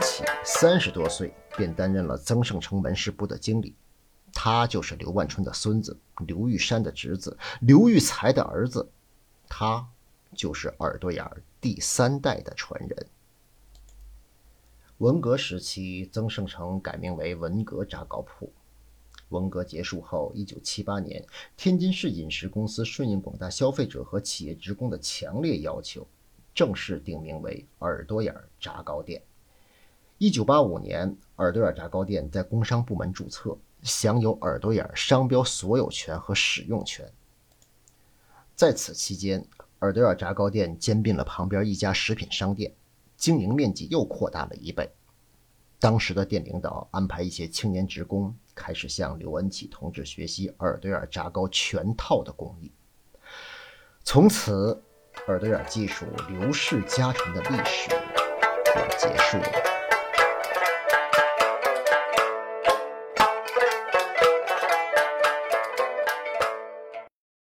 起，三十多岁便担任了曾盛成门市部的经理。他就是刘万春的孙子，刘玉山的侄子，刘玉才的儿子。他就是耳朵眼儿第三代的传人。文革时期，曾盛成改名为文革炸糕铺。文革结束后，一九七八年，天津市饮食公司顺应广大消费者和企业职工的强烈要求，正式定名为耳朵眼儿炸糕店。一九八五年，耳朵眼炸糕店在工商部门注册，享有耳朵眼商标所有权和使用权。在此期间，耳朵眼炸糕店兼并了旁边一家食品商店，经营面积又扩大了一倍。当时的店领导安排一些青年职工开始向刘恩启同志学习耳朵眼炸糕全套的工艺。从此，耳朵眼技术刘氏家传的历史就结束了。